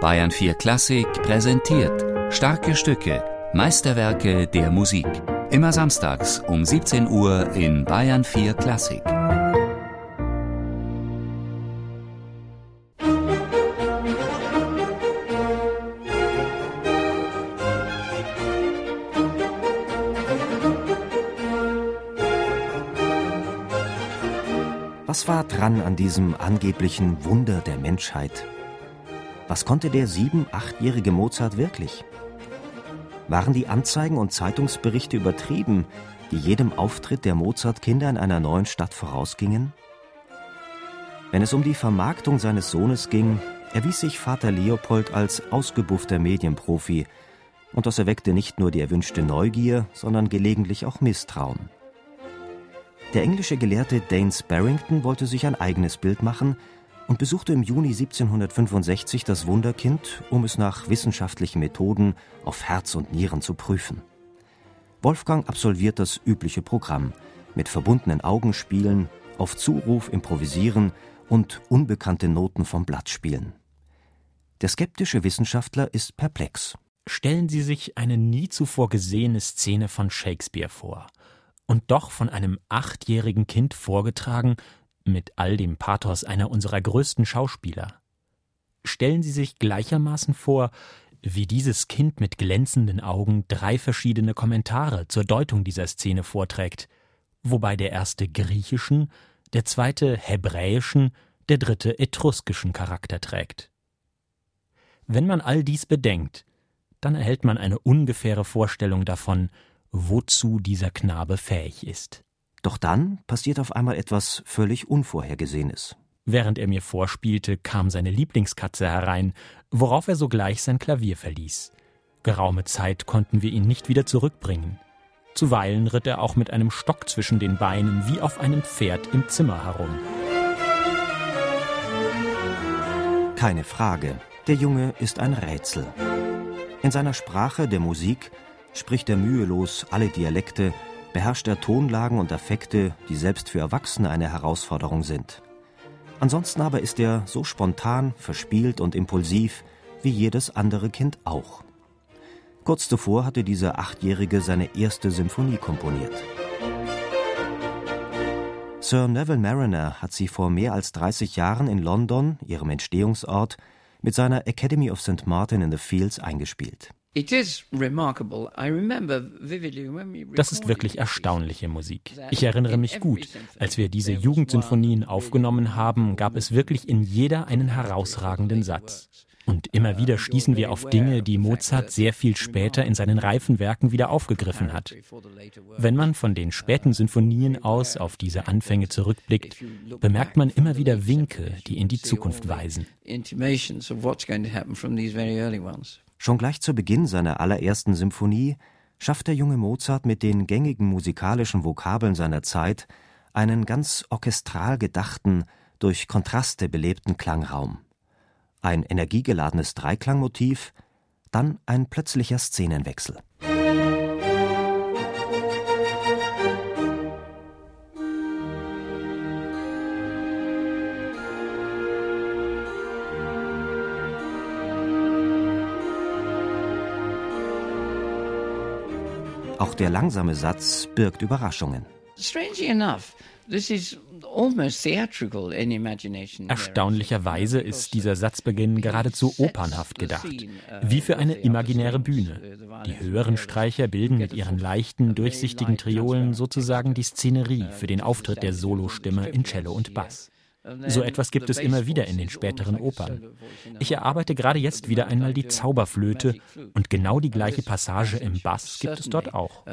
Bayern 4 Klassik präsentiert starke Stücke, Meisterwerke der Musik. Immer samstags um 17 Uhr in Bayern 4 Klassik. Was war dran an diesem angeblichen Wunder der Menschheit? Was konnte der sieben-, achtjährige Mozart wirklich? Waren die Anzeigen und Zeitungsberichte übertrieben, die jedem Auftritt der Mozart-Kinder in einer neuen Stadt vorausgingen? Wenn es um die Vermarktung seines Sohnes ging, erwies sich Vater Leopold als ausgebuffter Medienprofi, und das erweckte nicht nur die erwünschte Neugier, sondern gelegentlich auch Misstrauen. Der englische Gelehrte Daines Barrington wollte sich ein eigenes Bild machen und besuchte im Juni 1765 das Wunderkind, um es nach wissenschaftlichen Methoden auf Herz und Nieren zu prüfen. Wolfgang absolviert das übliche Programm mit verbundenen Augen spielen, auf Zuruf improvisieren und unbekannte Noten vom Blatt spielen. Der skeptische Wissenschaftler ist perplex. Stellen Sie sich eine nie zuvor gesehene Szene von Shakespeare vor und doch von einem achtjährigen Kind vorgetragen mit all dem Pathos einer unserer größten Schauspieler. Stellen Sie sich gleichermaßen vor, wie dieses Kind mit glänzenden Augen drei verschiedene Kommentare zur Deutung dieser Szene vorträgt, wobei der erste griechischen, der zweite hebräischen, der dritte etruskischen Charakter trägt. Wenn man all dies bedenkt, dann erhält man eine ungefähre Vorstellung davon, wozu dieser Knabe fähig ist. Doch dann passiert auf einmal etwas völlig Unvorhergesehenes. Während er mir vorspielte, kam seine Lieblingskatze herein, worauf er sogleich sein Klavier verließ. Geraume Zeit konnten wir ihn nicht wieder zurückbringen. Zuweilen ritt er auch mit einem Stock zwischen den Beinen wie auf einem Pferd im Zimmer herum. Keine Frage, der Junge ist ein Rätsel. In seiner Sprache der Musik spricht er mühelos alle Dialekte, beherrscht er Tonlagen und Affekte, die selbst für Erwachsene eine Herausforderung sind. Ansonsten aber ist er so spontan, verspielt und impulsiv wie jedes andere Kind auch. Kurz zuvor hatte dieser Achtjährige seine erste Symphonie komponiert. Sir Neville Mariner hat sie vor mehr als 30 Jahren in London, ihrem Entstehungsort, mit seiner Academy of St. Martin in the Fields eingespielt. Das ist wirklich erstaunliche Musik. Ich erinnere mich gut, als wir diese Jugendsinfonien aufgenommen haben, gab es wirklich in jeder einen herausragenden Satz. Und immer wieder stießen wir auf Dinge, die Mozart sehr viel später in seinen reifen Werken wieder aufgegriffen hat. Wenn man von den späten Sinfonien aus auf diese Anfänge zurückblickt, bemerkt man immer wieder Winke, die in die Zukunft weisen. Schon gleich zu Beginn seiner allerersten Symphonie schafft der junge Mozart mit den gängigen musikalischen Vokabeln seiner Zeit einen ganz orchestral gedachten, durch Kontraste belebten Klangraum. Ein energiegeladenes Dreiklangmotiv, dann ein plötzlicher Szenenwechsel. Auch der langsame Satz birgt Überraschungen. Erstaunlicherweise ist dieser Satzbeginn geradezu opernhaft gedacht, wie für eine imaginäre Bühne. Die höheren Streicher bilden mit ihren leichten, durchsichtigen Triolen sozusagen die Szenerie für den Auftritt der Solostimme in Cello und Bass. So etwas gibt es immer wieder in den späteren Opern. Ich erarbeite gerade jetzt wieder einmal die Zauberflöte und genau die gleiche Passage im Bass gibt es dort auch.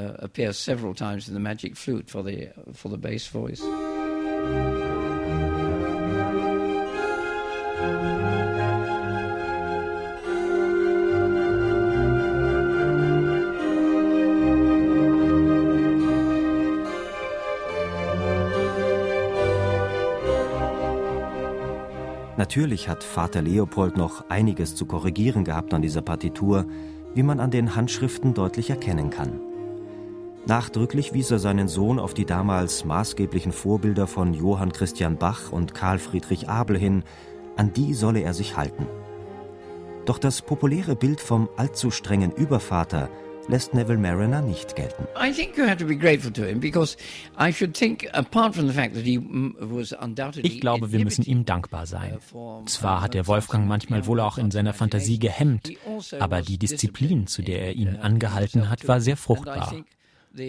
Natürlich hat Vater Leopold noch einiges zu korrigieren gehabt an dieser Partitur, wie man an den Handschriften deutlich erkennen kann. Nachdrücklich wies er seinen Sohn auf die damals maßgeblichen Vorbilder von Johann Christian Bach und Karl Friedrich Abel hin, an die solle er sich halten. Doch das populäre Bild vom allzu strengen Übervater lässt Neville Mariner nicht gelten. Ich glaube, wir müssen ihm dankbar sein. Uh, Zwar hat der Wolfgang manchmal wohl auch in seiner Fantasie gehemmt, also aber die Disziplin, zu der er ihn angehalten hat, war sehr fruchtbar.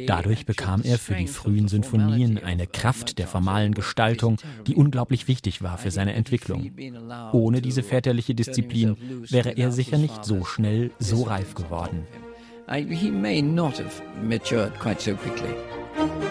Dadurch bekam er für die frühen Sinfonien eine Kraft der formalen Gestaltung, die unglaublich wichtig war für seine Entwicklung. Ohne diese väterliche Disziplin wäre er sicher nicht so schnell so reif geworden. He may not have matured quite so quickly.